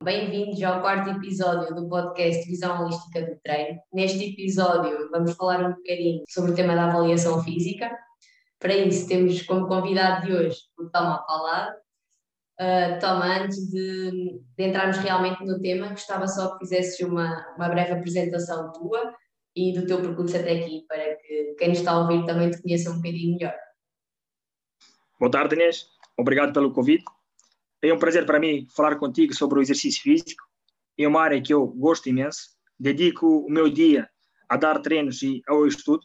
Bem-vindos ao quarto episódio do podcast Visão Holística do Treino. Neste episódio vamos falar um bocadinho sobre o tema da avaliação física. Para isso temos como convidado de hoje o Toma Palado. Uh, Toma, antes de, de, entrarmos realmente no tema, gostava só que fizesses uma, uma breve apresentação tua e do teu percurso até aqui, para que quem nos está a ouvir também te conheça um bocadinho melhor. Boa tarde, Inês. Obrigado pelo convite. É um prazer para mim falar contigo sobre o exercício físico. É uma área que eu gosto imenso. Dedico o meu dia a dar treinos e ao estudo,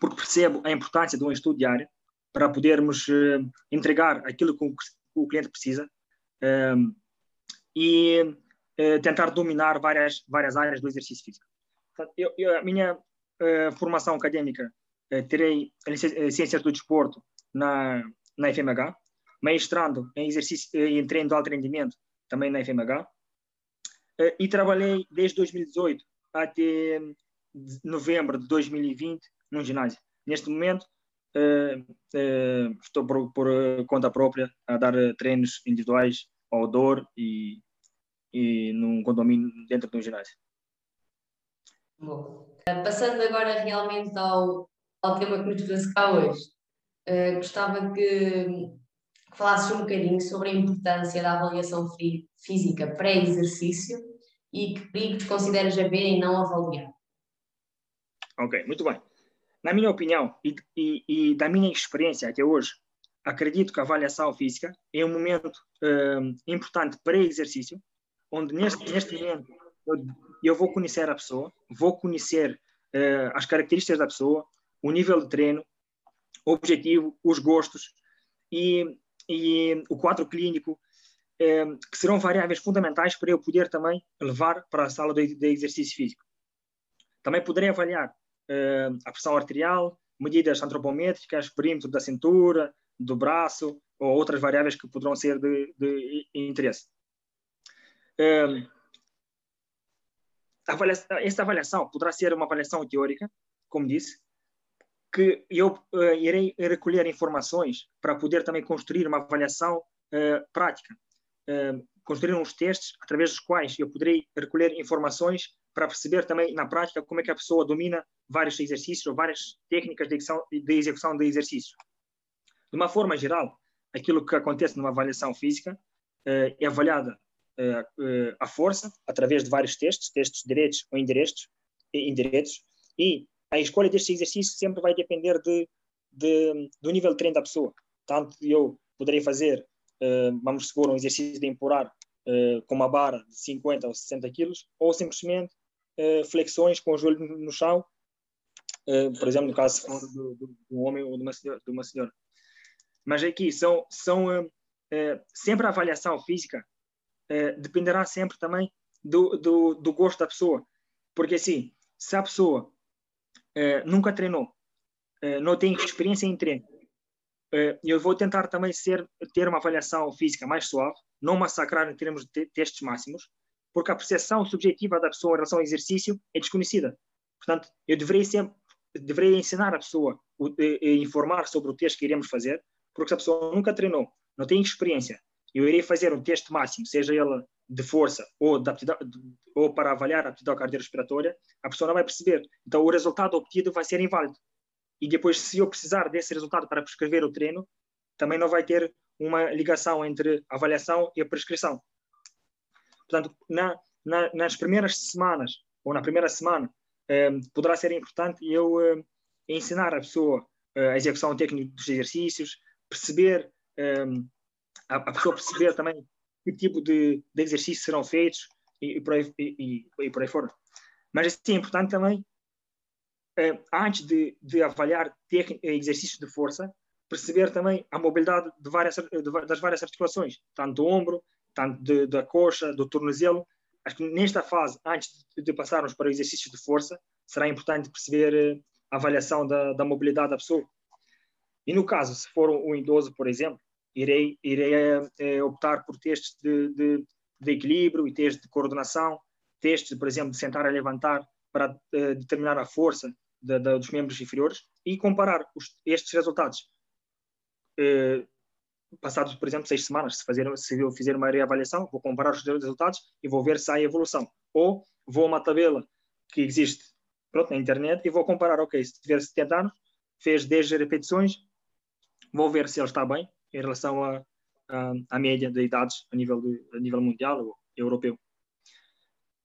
porque percebo a importância de um estudo diário para podermos uh, entregar aquilo que o, cliente precisa uh, e uh, tentar dominar várias, várias áreas do exercício físico. Eu, eu, a minha formação acadêmica, terei ciências do desporto na, na FMH, mestrando em exercício em treino de alto rendimento, também na FMH. Eh, e trabalhei desde 2018 até novembro de 2020 num ginásio. Neste momento, uh, estou por, por, conta própria a dar treinos individuais ao dor e, e num condomínio dentro de um ginásio. Bom, passando agora realmente ao, ao tema que nos trouxe cá hoje, uh, gostava que falasses um bocadinho sobre a importância da avaliação física pré-exercício e que perigos consideras haver em não avaliar. Ok, muito bem. Na minha opinião e, e, e da minha experiência até hoje, acredito que a avaliação física é um momento um, importante pré-exercício, onde neste, neste momento eu, eu, vou conhecer a pessoa, vou conhecer uh, as características da pessoa, o nível de treino, o objetivo, os gostos e e o quadro clínico, eh, que serão variáveis fundamentais para eu poder também levar para a sala de, de exercício físico. Também poderei avaliar eh, a pressão arterial, medidas antropométricas, perímetro da cintura, do braço, ou outras variáveis que poderão ser de, de interesse. Eh, avaliação, esta avaliação poderá ser uma avaliação teórica, como disse, que eu uh, irei recolher informações para poder também construir uma avaliação uh, prática, uh, construir uns testes através dos quais eu poderei recolher informações para perceber também na prática como é que a pessoa domina vários exercícios ou várias técnicas de execução de, execução de exercício. De uma forma geral, aquilo que acontece numa avaliação física é avaliada a força através de vários testes, testes diretos ou indiretos, indiretos e a escolha deste exercício sempre vai depender de, de, do nível de treino da pessoa. Tanto eu poderei fazer, uh, vamos supor, um exercício de empurrar uh, com uma barra de 50 ou 60 quilos, ou simplesmente uh, flexões com o joelho no chão, por exemplo, no caso do, do, do, homem ou de uma senhora. De uma senhora. Mas aqui são, são sempre a avaliação física dependerá sempre também do, do, do gosto da pessoa. Porque assim, se a pessoa uh, nunca treinou, uh, não tem experiência em treino, uh, eu vou tentar também ser, ter uma avaliação física mais suave, não massacrar em termos de testes máximos, porque a percepção subjetiva da pessoa em relação ao exercício é desconhecida. Portanto, eu deveria sempre deveria ensinar a pessoa, informar sobre o teste que iremos fazer, porque se a pessoa nunca treinou, não tem experiência, eu irei fazer um teste máximo, seja ele de força ou, de aptidão, ou para avaliar a aptidão cardiorrespiratória, a pessoa não vai perceber. Então, o resultado obtido vai ser inválido. E depois, se eu precisar desse resultado para prescrever o treino, também não vai ter uma ligação entre avaliação e a prescrição. Portanto, na, na, nas primeiras semanas, ou na primeira semana, eh, poderá ser importante eu eh, ensinar a pessoa eh, a execução técnica dos exercícios, perceber, eh, a, pessoa perceber também que tipo de, de exercícios serão feitos e, e, por aí, e, e, por aí fora. Mas assim, é importante também, eh, antes de, de avaliar exercícios de força, perceber também a mobilidade de várias, de, das várias articulações, tanto do ombro, tanto de, da coxa, do tornozelo. Acho que nesta fase, antes de passarmos para o exercício de força, será importante perceber eh, a avaliação da, da mobilidade da pessoa. E no caso, se for um idoso, por exemplo, irei, irei é, optar por testes de, de, de, equilíbrio e testes de coordenação, testes, por exemplo, de sentar a levantar para é, determinar a força de, dos membros inferiores e comparar os, estes resultados passados, por exemplo, seis semanas, se, fazer, se eu fizer uma reavaliação, vou comparar os resultados e vou ver se há evolução. Ou vou a uma tabela que existe pronto, na internet e vou comparar, ok, se tiver 70 anos, fez 10 repetições, vou ver se ele está bem em relação à a, a, média de idades a nível, de, a nível mundial ou europeu.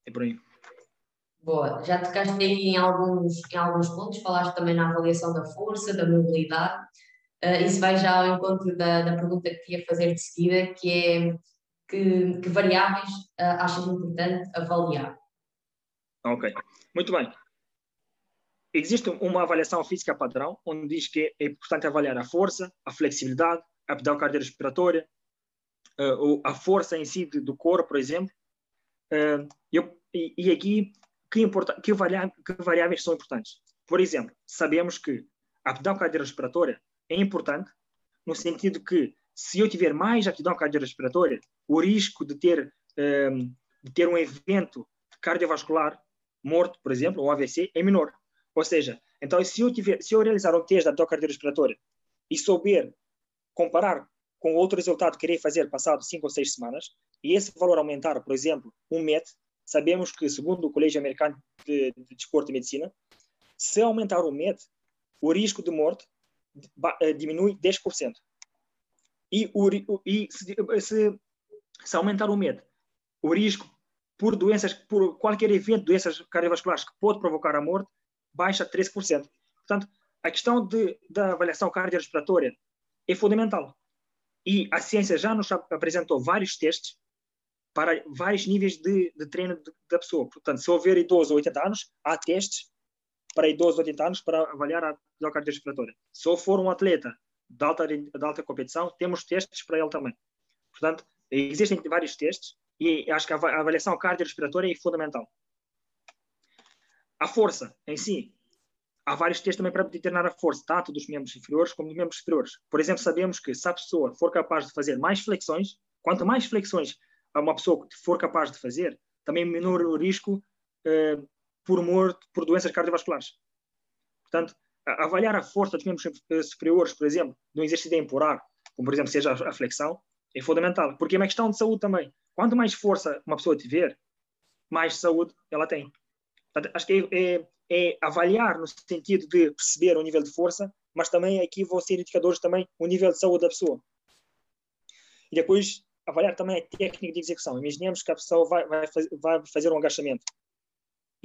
É por aí. Boa, já tocaste aí em alguns, em alguns pontos, falaste também na avaliação da força, da mobilidade. Uh, isso vai já ao encontro da, da pergunta que queria fazer de seguida, que é que, que variáveis uh, achas importante avaliar? Ok, muito bem. Existe uma avaliação física padrão, onde diz que é importante avaliar a força, a flexibilidade, a aptidão cardiorrespiratória, uh, a força em si do corpo, por exemplo. Uh, eu, e, aqui, que, que, variáveis, que variáveis são importantes? Por exemplo, sabemos que a aptidão cardiorrespiratória é importante no sentido que se eu tiver mais aptidão cardiorrespiratória, o risco de ter, um, de ter um evento cardiovascular morto, por exemplo, um AVC, é menor. Ou seja, então se eu, tiver, se eu realizar um teste da aptidão cardiorrespiratória e souber comparar com outro resultado que irei fazer passado 5 ou 6 semanas, e esse valor aumentar, por exemplo, um MET, sabemos que, segundo o Colégio Americano de, de Desporto e Medicina, se aumentar o MET, o risco de morte eh, diminui 10%. E, o, e se, se, se, aumentar o medo, o risco por doenças, por qualquer evento doenças cardiovasculares que pode provocar a morte, baixa 13%. Portanto, a questão de, da avaliação cardiorrespiratória é fundamental. E a ciência já nos apresentou vários testes para vários níveis de, de treino da pessoa. Portanto, se houver idoso de 80 anos, há testes para idosos de 80 anos para avaliar a dor cardiorrespiratória. Se for um atleta de alta, de alta competição, temos testes para ele também. Portanto, existem vários testes e acho que a avaliação cardiorrespiratória é fundamental. A força em si, há vários testes também para determinar a força, tanto dos membros inferiores como dos membros superiores. Por exemplo, sabemos que se a pessoa for capaz de fazer mais flexões, quanto mais flexões uma pessoa for capaz de fazer, também menor o risco eh, por morte por doenças cardiovasculares. Portanto, avaliar a força dos membros superiores, por exemplo, no exercício de empurrar, como por exemplo seja a flexão, é fundamental, porque é uma questão de saúde também. Quanto mais força uma pessoa tiver, mais saúde ela tem. Portanto, acho que é, é, é, avaliar no sentido de perceber o nível de força, mas também aqui vão ser indicadores também o nível de saúde da pessoa. E depois avaliar também a técnica de execução. Imaginemos que a pessoa vai, vai, vai fazer um agachamento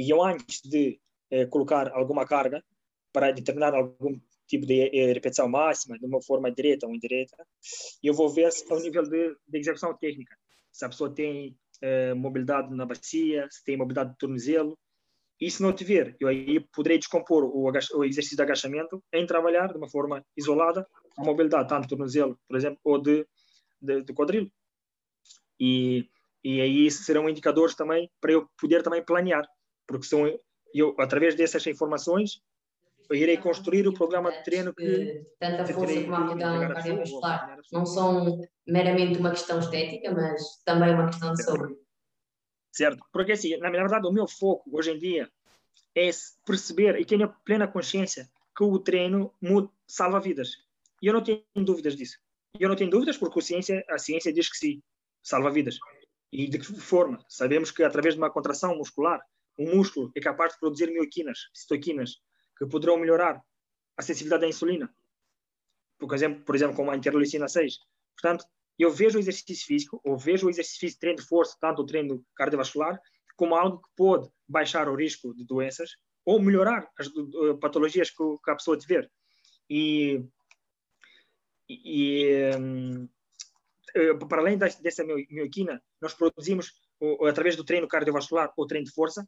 e eu, antes de eh, colocar alguma carga para determinar algum tipo de eh, repetição máxima, de uma forma direta ou indireta, eu vou ver se, ao nível de, de execução técnica. Se a pessoa tem eh, mobilidade na bacia, se tem mobilidade de tornozelo. E se não tiver, eu aí poderei descompor o, o exercício de agachamento em trabalhar de uma forma isolada a mobilidade, tanto de tornozelo, por exemplo, ou de, de, de quadril. E, e aí serão indicadores também para eu poder também planear porque são eu através dessas informações eu irei construir o programa de treino que tanto a força como a aptidão cardiovascular não são meramente uma questão estética, mas também uma questão de saúde. Certo, porque assim, na verdade o meu foco hoje em dia é perceber e ter plena consciência que o treino salva vidas. E eu não tenho dúvidas disso. Eu não tenho dúvidas porque a ciência, a ciência diz que sim, salva vidas. E de que forma? Sabemos que através de uma contração muscular o músculo é capaz de produzir mioquinas, citoquinas, que poderão melhorar a sensibilidade à insulina. Por exemplo, por exemplo como a interleucina 6. Portanto, eu vejo o exercício físico, ou vejo o exercício físico, treino de força, tanto o treino cardiovascular, como algo que pode baixar o risco de doenças ou melhorar as patologias que a pessoa tiver. E, e um, eh, para além dessa mioquina, nós produzimos, através do treino cardiovascular ou treino de força,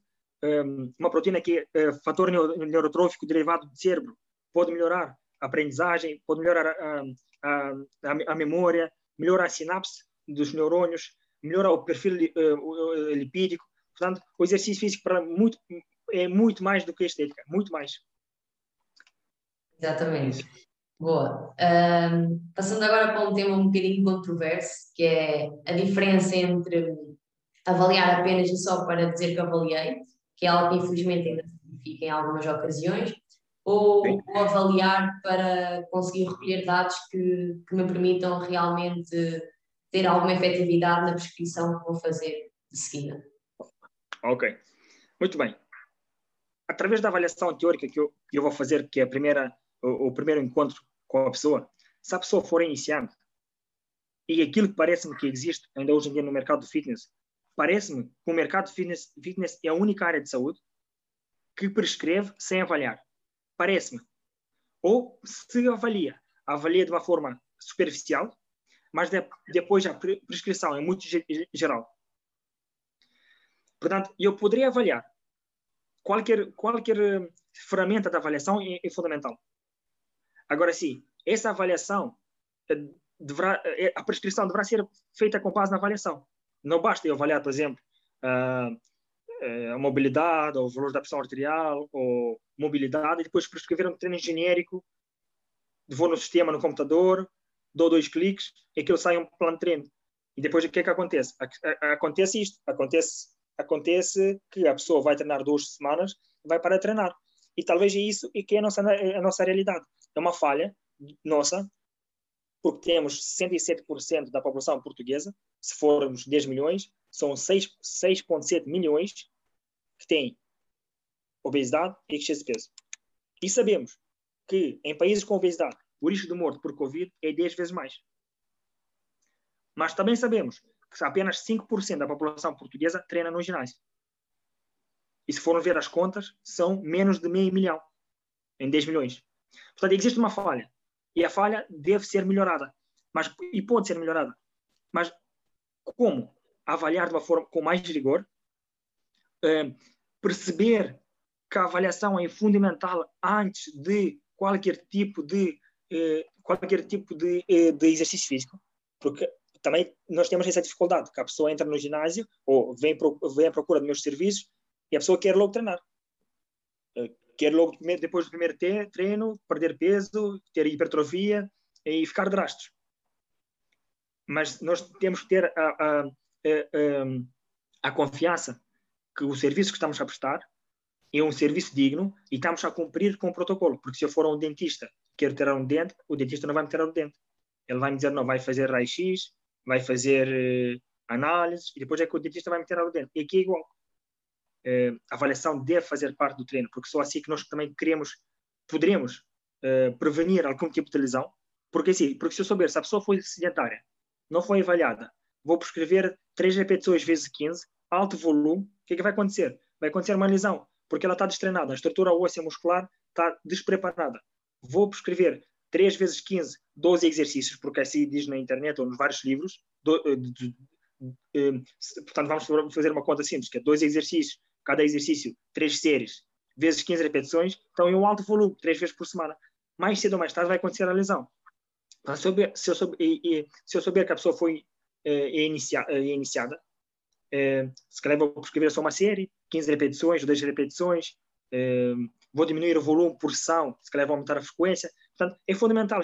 uma proteína que é uh, fator neurotrófico derivado do cérebro, pode melhorar a aprendizagem, pode melhorar a, a, a, a memória, melhorar a sinapse dos neurônios, melhorar o perfil uh, lipídico. Portanto, o exercício físico para muito, é muito mais do que estética, muito mais. Exatamente. Boa. Passando agora para um tema um bocadinho controverso, que é a diferença entre avaliar apenas e só para dizer que avaliei que é algo que infelizmente ainda se em algumas ocasiões, ou, ou, avaliar para conseguir recolher dados que, que me permitam realmente ter alguma efetividade na prescrição que vou fazer de seguida. Ok, muito bem. Através da avaliação teórica que eu, que eu vou fazer, que é a primeira, o, o primeiro encontro com a pessoa, se a pessoa for iniciante e aquilo que parece-me que existe ainda hoje em dia no mercado do fitness, parece-me que o mercado de fitness, fitness é a única área de saúde que prescreve sem avaliar. Parece-me. Ou se avalia, avalia de uma forma superficial, mas de, depois a prescrição é muito geral. Portanto, eu poderia avaliar. Qualquer, qualquer eh, ferramenta de avaliação é, é fundamental. Agora, sim, essa avaliação eh, deverá, eh, a prescrição deverá ser feita com base na avaliação. Não basta eu avaliar, por exemplo, a, a mobilidade, ou o valor da pressão arterial, ou mobilidade, e depois prescrever um treino genérico, vou no sistema, no computador, dou dois cliques, e aquilo sai um plano de treino. E depois o que é que acontece? Acontece isto, acontece, acontece que a pessoa vai treinar duas semanas, vai para treinar. E talvez é isso e que é a nossa, a nossa realidade. É uma falha nossa, porque temos 107% da população portuguesa, se formos 10 milhões, são 6,7 milhões que têm obesidade e excesso de peso. E sabemos que em países com obesidade, o risco de morte por Covid é 10 vezes mais. Mas também sabemos que apenas 5% da população portuguesa treina no ginásio. E se forem ver as contas, são menos de meio milhão em 10 milhões. Portanto, existe uma falha. E a falha deve ser melhorada. Mas, e pode ser melhorada. Mas como? Avaliar de uma forma com mais rigor, eh, perceber que a avaliação é fundamental antes de qualquer tipo de eh, qualquer tipo de, eh, de exercício físico, porque também nós temos essa dificuldade, que a pessoa entra no ginásio ou vem, pro, vem à procura dos meus serviços e a pessoa quer logo treinar. Quer logo, depois do primeiro treino, perder peso, ter hipertrofia e ficar rastros mas nós temos que ter a, a, a, a, confiança que o serviço que estamos a prestar é um serviço digno e estamos a cumprir com o protocolo. Porque se eu for a um dentista quero tirar um dente, o dentista não vai me tirar o dente. Ele vai me dizer, não, vai fazer raio-x, vai fazer uh, análises, e depois é que o dentista vai me tirar o dente. E aqui é igual. Uh, a avaliação deve fazer parte do treino, porque só assim que nós também queremos, poderemos uh, prevenir algum tipo de lesão. Porque, assim, porque se eu souber se a pessoa foi sedentária não foi avaliada. Vou prescrever 3 repetições vezes 15, alto volume, o que, é que vai acontecer? Vai acontecer uma lesão, porque ela está destreinada, a estrutura óssea muscular está despreparada. Vou prescrever 3 vezes 15, 12 exercícios, porque assim diz na internet ou nos vários livros. Do, eh, de, de, de, eh, portanto, vamos fazer uma conta simples, que é 2 exercícios, cada exercício, 3 séries, vezes 15 repetições, então é um alto volume, 3 vezes por semana. Mais cedo ou mais tarde vai acontecer a lesão. Se eu, se, eu souber, se eu souber que a pessoa foi é, inicia, é iniciada, é, se calhar vou prescrever só uma série, 15 repetições, 10 repetições, é, vou diminuir o volume por sessão, se calhar vou aumentar a frequência. Portanto, é fundamental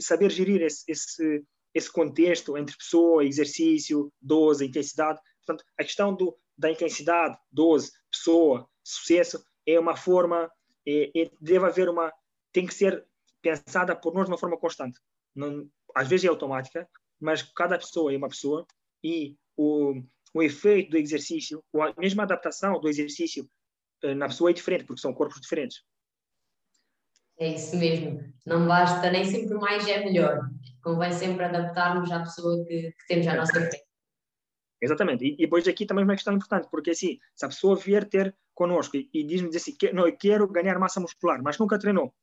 saber gerir esse, esse, esse contexto entre pessoa, exercício, dose, intensidade. Portanto, a questão do, da intensidade, dose, pessoa, sucesso, é uma forma, é, é, deve haver uma, tem que ser pensada por nós de uma forma constante. Não, às vezes é automática, mas cada pessoa é uma pessoa e o, o efeito do exercício, ou a mesma adaptação do exercício eh, na pessoa é diferente, porque são corpos diferentes. É isso mesmo. Não basta, nem sempre mais é melhor. Convém sempre adaptarmos à pessoa que, que temos à nossa frente. Exatamente. E, e depois aqui também uma questão importante, porque assim, se a pessoa vier ter connosco e, e diz-me assim, que, não, eu quero ganhar massa muscular, mas nunca treinou,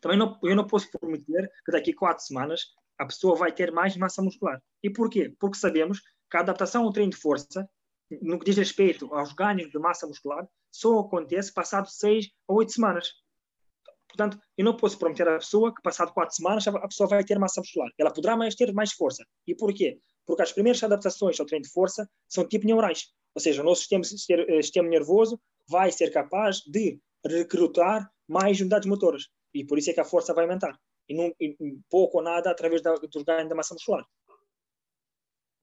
também não, eu não posso prometer que daqui a quatro semanas a pessoa vai ter mais massa muscular. E porquê? Porque sabemos que a adaptação ao treino de força, no que diz respeito aos ganhos de massa muscular, só acontece passado seis ou oito semanas. Portanto, eu não posso prometer à pessoa que passado quatro semanas a pessoa vai ter massa muscular. Ela poderá mais ter mais força. E porquê? Porque as primeiras adaptações ao treino de força são tipo neurais. Ou seja, o nosso sistema, sistema nervoso vai ser capaz de recrutar mais unidades motoras e por isso é que a força vai aumentar. E, não, e pouco ou nada através da, dos ganhos da massa muscular.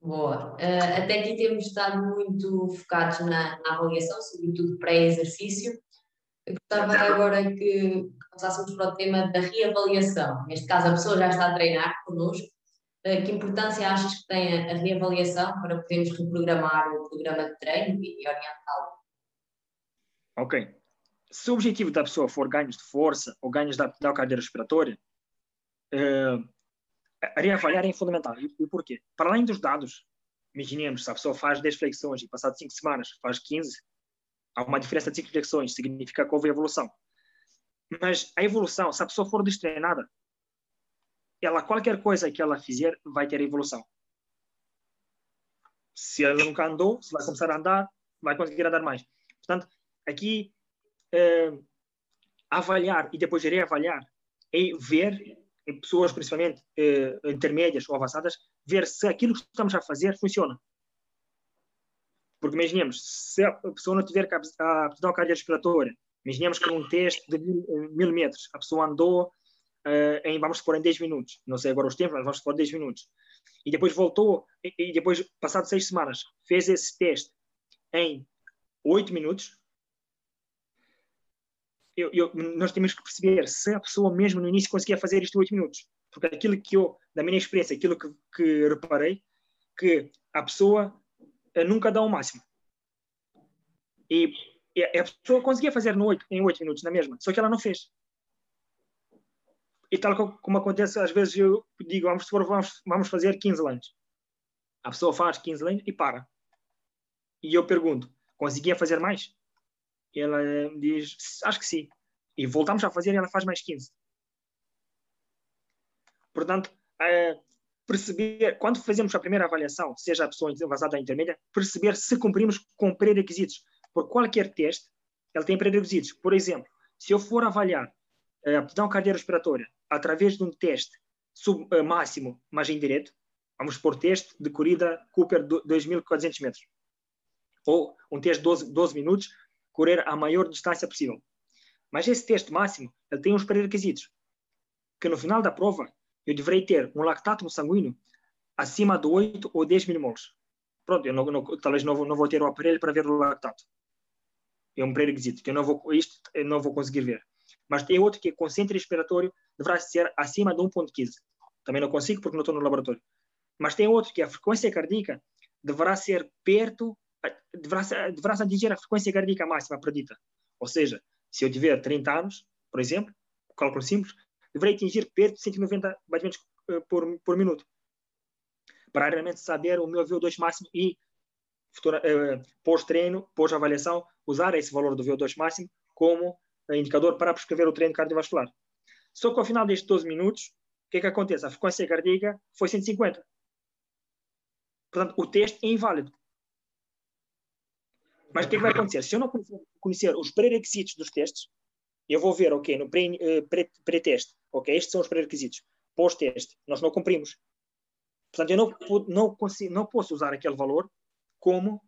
Boa. Uh, até aqui temos estado muito focados na, na avaliação, sobretudo pré-exercício. Gostava agora que passássemos para o tema da reavaliação. Neste caso, a pessoa já está a treinar connosco. Eh, que importância achas que tem a reavaliação para podermos reprogramar o programa de treino e orientá-lo? Ok. Se o objetivo da pessoa for ganhos de força ou ganhos da, da cadeira respiratória, uh, reavaliar é fundamental. E, e porquê? Para além dos dados, imaginemos, se a pessoa faz 10 flexões e passado 5 semanas faz 15, há uma diferença de 5 flexões, significa que houve evolução. Mas a evolução, se a pessoa for destreinada, ela qualquer coisa que ela fizer vai ter evolução. Se ela nunca andou, se vai começar a andar, vai conseguir andar mais. Portanto, aqui eh, avaliar e depois reavaliar é ver pessoas principalmente eh, intermédias ou avançadas, ver se aquilo que estamos a fazer funciona. Porque imaginemos, se a pessoa não tiver a aptidão cardiorrespiratória, imaginemos que num teste de mil, eh, mil metros, a pessoa andou uh, em, vamos supor, em 10 minutos, não sei agora os tempos, mas vamos supor 10 minutos, e depois voltou, e, e depois, passado 6 semanas, fez esse teste em 8 minutos, eu, eu, nós temos que perceber se a pessoa mesmo no início conseguia fazer isto em 8 minutos. Porque aquilo que eu, da minha experiência, aquilo que, que reparei, que a pessoa eh, nunca dá o máximo. E, e a pessoa conseguia fazer no 8, em 8 minutos, na mesma, só que ela não fez. E tal como acontece, às vezes eu digo, vamos, vamos, vamos fazer 15 lanes. A pessoa faz 15 lanes e para. E eu pergunto, conseguia fazer mais? Ela diz, acho que sim. E voltamos a fazer e ela faz mais 15. Portanto, é, perceber, quando fazemos a primeira avaliação, seja a pessoa avançada ou intermédia, perceber se cumprimos com pré-requisitos. Por qualquer teste, ele tem pré-requisitos. Por exemplo, se eu for avaliar a aptidão cardiorrespiratória através de um teste sub, uh, máximo, mas indireto, vamos por teste de corrida Cooper 2.400 metros, ou um teste de 12, 12 minutos, correr a maior distância possível. Mas esse teste máximo, ele tem uns pré-requisitos, que no final da prova eu deverei ter um lactato sanguíneo acima de 8 ou 10 milimoles. Pronto, eu não, não, talvez não vou, não vou ter o aparelho para ver o lactato. É um pré-requisito, que eu não vou, isto eu não vou conseguir ver. Mas tem outro que é consciente respiratório, deverá ser acima de 1.15. Também não consigo porque não estou no laboratório. Mas tem outro que é a frequência cardíaca deverá ser perto deverá, deverá atingir a frequência cardíaca máxima predita. Ou seja, se eu tiver 30 anos, por exemplo, cálculo simples, deverei atingir perto de 190 batimentos eh, por, por minuto. Para realmente saber o meu VO2 máximo e eh, pós-treino, pós-avaliação, usar esse valor do VO2 máximo como indicador para prescrever o treino cardiovascular. Só que ao final destes 12 minutos, o que é que acontece? A frequência cardíaca foi 150. Portanto, o teste é inválido. Mas o que, é que vai acontecer? Se eu não conhecer os pré-requisitos dos testes, eu vou ver, ok, no eh, pré-teste, ok, estes são os pré-requisitos. Pós-teste, nós não cumprimos. Portanto, eu não, não, consigo, não posso usar aquele valor como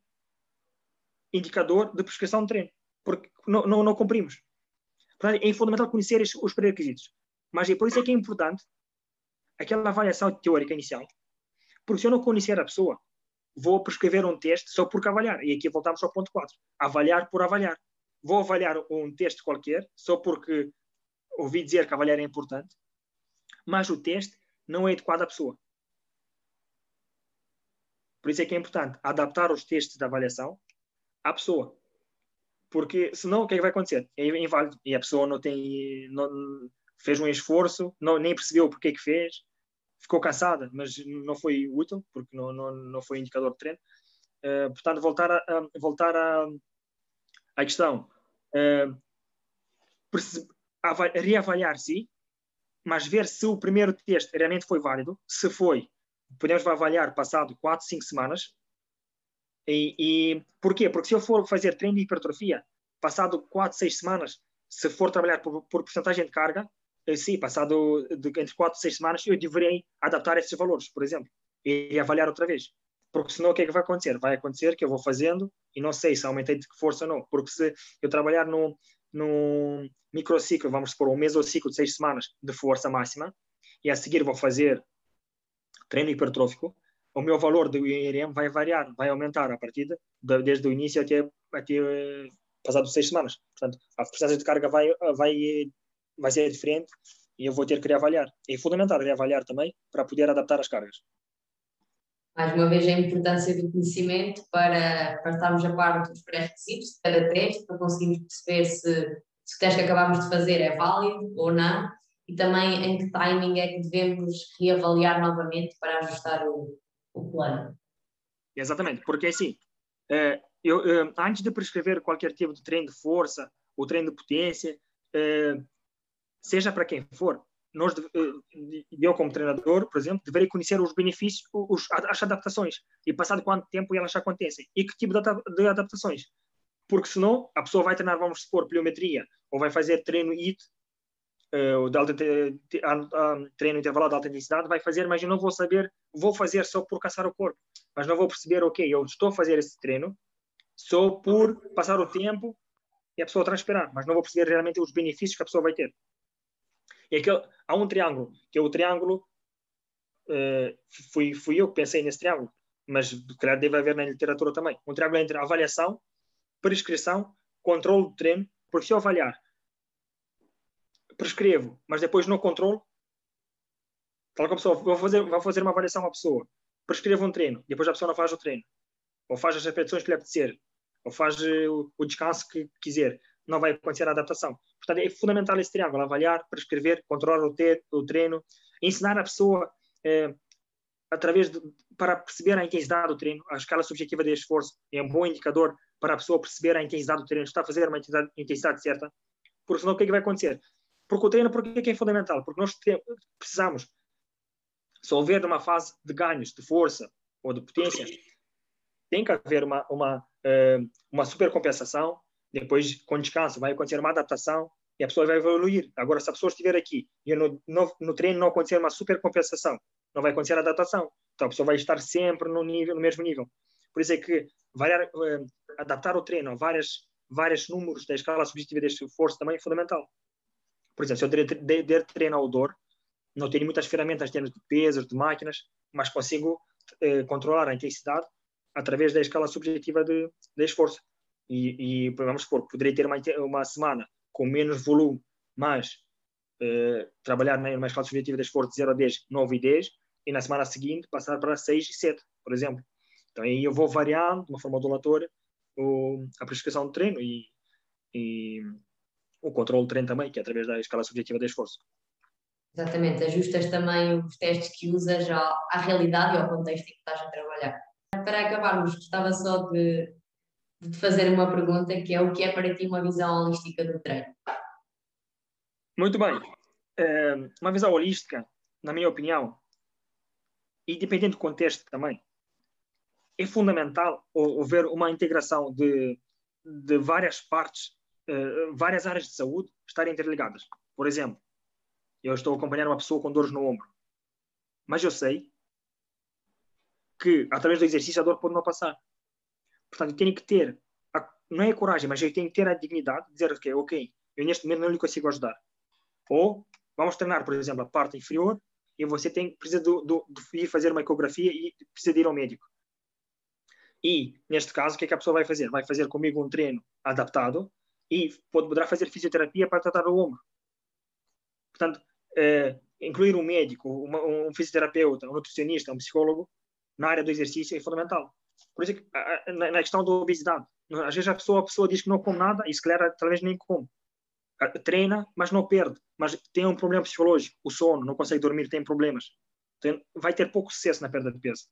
indicador de prescrição de treino, porque não, não, não cumprimos. Portanto, é fundamental conhecer os pré-requisitos. Mas é por isso é que é importante aquela avaliação teórica inicial. Porque se eu não conhecer a pessoa, vou prescrever um teste só por avaliar. E aqui voltamos ao ponto 4. Avaliar por avaliar. Vou avaliar um teste qualquer, só porque ouvi dizer que avaliar é importante, mas o teste não é adequado à pessoa. Por isso é que é importante adaptar os testes de avaliação à pessoa. Porque senão o que é que vai acontecer? É inválido. E a pessoa não tem. Não, fez um esforço, não, nem percebeu porque é que fez, ficou cansada, mas não foi útil, porque não, não, não foi indicador de treino. Uh, portanto, voltar a, a voltar a, à questão. Uh, reavaliar sim, mas ver se o primeiro teste realmente foi válido. Se foi, podemos avaliar passado 4, 5 semanas. E, e porquê? Porque se eu for fazer treino de hipertrofia, passado 4, 6 semanas, se for trabalhar por, por porcentagem de carga, eh, sim, passado de, entre 4 e 6 semanas, eu deverei adaptar esses valores, por exemplo, e avaliar outra vez. Porque senão o que é que vai acontecer? Vai acontecer que eu vou fazendo e não sei se aumentei de força ou não. Porque se eu trabalhar num, num microciclo, vamos supor, um mesociclo de 6 semanas de força máxima, e a seguir vou fazer treino hipertrófico, o meu valor do IRM vai variar, vai aumentar a partir de, desde o início até, até passado seis semanas. Portanto, a porcentagem de carga vai, vai, vai ser diferente e eu vou ter que reavaliar. É fundamental reavaliar também para poder adaptar as cargas. Mais uma vez, a importância do conhecimento para, para estarmos a par dos pré-requisitos de cada teste, para conseguirmos perceber se, se o teste que acabamos de fazer é válido ou não e também em que timing é que devemos reavaliar novamente para ajustar o, o plano. Exatamente, porque assim, eh, eu, eh, antes de prescrever qualquer tipo de treino de força ou treino de potência, eh, seja para quem for, nós, eu como treinador, por exemplo, deveria conhecer os benefícios, os, as adaptações e passado quanto tempo elas acontecem e que tipo de adaptações. Porque senão a pessoa vai treinar, vamos supor, pliometria ou vai fazer treino IT uh, de alta, treino intervalado de alta intensidade, vai fazer, mas eu não vou saber, vou fazer só por caçar o corpo, mas não vou perceber, ok, eu estou a fazer esse treino só por passar o tempo e a pessoa transpirar, mas não vou perceber realmente os benefícios que a pessoa vai ter. E aquele, há um triângulo, que é o triângulo, uh, fui, fui eu que pensei nesse triângulo, mas claro, deve haver na literatura também, um triângulo entre avaliação, prescrição, controle do treino, porque se eu avaliar prescrevo, mas depois não controlo, falo com a pessoa, vou fazer, vou fazer uma avaliação à pessoa, prescrevo um treino, depois a pessoa não faz o treino, ou faz as repetições que lhe apetecer, ou faz eh, o, o descanso que quiser, não vai acontecer a adaptação. Portanto, é fundamental esse triângulo, avaliar, prescrever, controlar o, te, o treino, ensinar a pessoa eh, através de, para perceber a intensidade do treino, a escala subjetiva de esforço é um bom indicador para a pessoa perceber a intensidade do treino, está a fazer uma intensidade, intensidade certa, porque senão o que, é que vai acontecer? Porque o treino, porque é que é fundamental? Porque nós precisamos, se houver uma fase de ganhos de força ou de potência, tem que haver uma, uma, eh, uma supercompensação, depois, com descanso, vai acontecer uma adaptação e a pessoa vai evoluir. Agora, se a pessoa estiver aqui e no, no, no treino não acontecer uma supercompensação, não vai acontecer a adaptação. Então, a pessoa vai estar sempre no, nível, no mesmo nível. Por isso é que variar, eh, adaptar o treino a várias, vários números da escala subjetiva deste esforço também é fundamental. Por exemplo, se eu der, der treino ao dor, não tenho muitas ferramentas em termos de pesos, de máquinas, mas consigo eh, controlar a intensidade através da escala subjetiva de, de esforço. E, e, vamos supor, poderia ter uma, uma semana com menos volume, mas eh, trabalhar numa escala subjetiva de esforço de 0 a 10, 9 e 10, e na semana seguinte passar para 6 e 7, por exemplo. Então aí eu vou variando de uma forma ondulatória o, a prescrição do treino e, e o controle do treino também, que é através da escala subjetiva de esforço. Exatamente, ajustas também os testes que usas à, realidade e ao contexto em que estás a trabalhar. Para acabarmos, gostava só de, de te fazer uma pergunta que é o que é para ti uma visão holística do treino? Muito bem. É, uma visão holística, na minha opinião, e dependendo do contexto também, é fundamental haver uma integração de, de várias partes uh, várias áreas de saúde estarem interligadas. Por exemplo, eu estou a acompanhar uma pessoa com dores no ombro, mas eu sei que através do exercício a dor pode não passar. Portanto, eu tenho que ter, a, não é a coragem, mas eu tenho que ter a dignidade de dizer que, ok, eu neste momento não lhe consigo ajudar. Ou vamos treinar, por exemplo, a parte inferior e você tem, precisa do, do, de ir fazer uma ecografia e precisa ir ao médico. E, neste caso, o que é que a pessoa vai fazer? Vai fazer comigo um treino adaptado e poderá fazer fisioterapia para tratar o ombro. Portanto, é, incluir um médico, uma, um fisioterapeuta, um nutricionista, um psicólogo na área do exercício é fundamental. Por isso, na, na questão da obesidade, às vezes a pessoa, a pessoa diz que não come nada e se calhar talvez nem come. Treina, mas não perde. Mas tem um problema psicológico, o sono, não consegue dormir, tem problemas. Tem, vai ter pouco sucesso na perda de peso.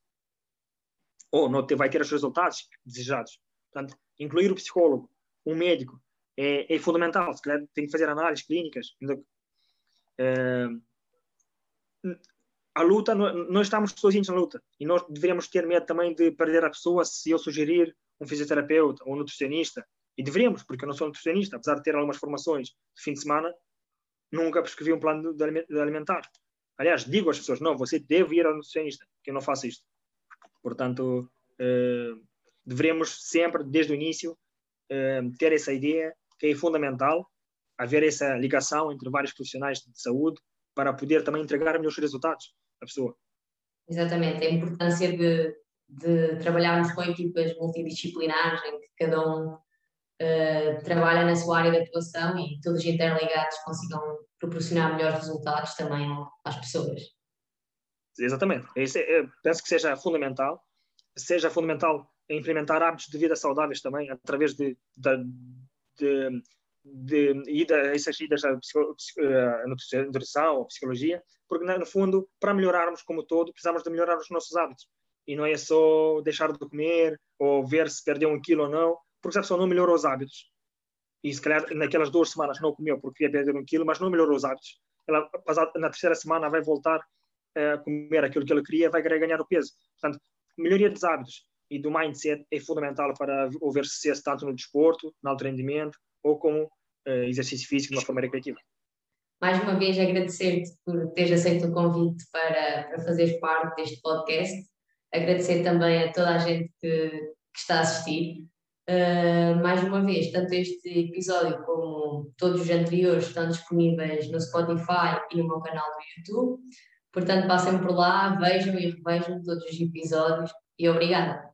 Ou não ter, vai ter os resultados desejados. Portanto, incluir o psicólogo, um médico, é, é fundamental. Se calhar tem que fazer análises clínicas. É, a luta, nós estamos sozinhos na luta e nós deveríamos ter medo também de perder a pessoa se eu sugerir um fisioterapeuta ou um nutricionista. E deveríamos, porque eu não sou nutricionista, apesar de ter algumas formações de fim de semana, nunca prescrevi um plano de alimentar. Aliás, digo às pessoas: não, você deve ir ao nutricionista, que eu não faço isto. Portanto, eh, sempre, desde o início, eh, ter essa ideia que é fundamental haver essa ligação entre vários profissionais de saúde para poder também entregar melhores resultados à pessoa. Exatamente, a importância de, de trabalharmos com equipas multidisciplinares em que cada um uh, trabalha na sua área de atuação e todos interligados consigam proporcionar melhores resultados também às pessoas. Exatamente. Isso é, é, penso que seja fundamental. Seja fundamental implementar hábitos de vida saudáveis também, através de, de, de, de ida, essas idas à nutrição ou psicologia, porque no fundo, para melhorarmos como todo, precisamos de melhorar os nossos hábitos. E não é só deixar de comer ou ver se perdeu um quilo ou não, porque se a pessoa não melhorou os hábitos, e se calhar naquelas duas semanas não comeu porque queria perder um quilo, mas não melhorou os hábitos, ela na terceira semana vai voltar a comer aquilo que ela queria, vai ganhar o peso. Portanto, melhoria dos hábitos e do mindset é fundamental para haver sucesso tanto no desporto, no alto rendimento ou como uh, exercício físico de uma forma recreativa. Mais uma vez agradecer-te por teres aceito o convite para, para fazeres parte deste podcast. Agradecer também a toda a gente que, que está a assistir. Uh, mais uma vez, tanto este episódio como todos os anteriores estão disponíveis no Spotify e no meu canal do YouTube. Portanto, passem por lá, vejam e revejam todos os episódios e obrigada.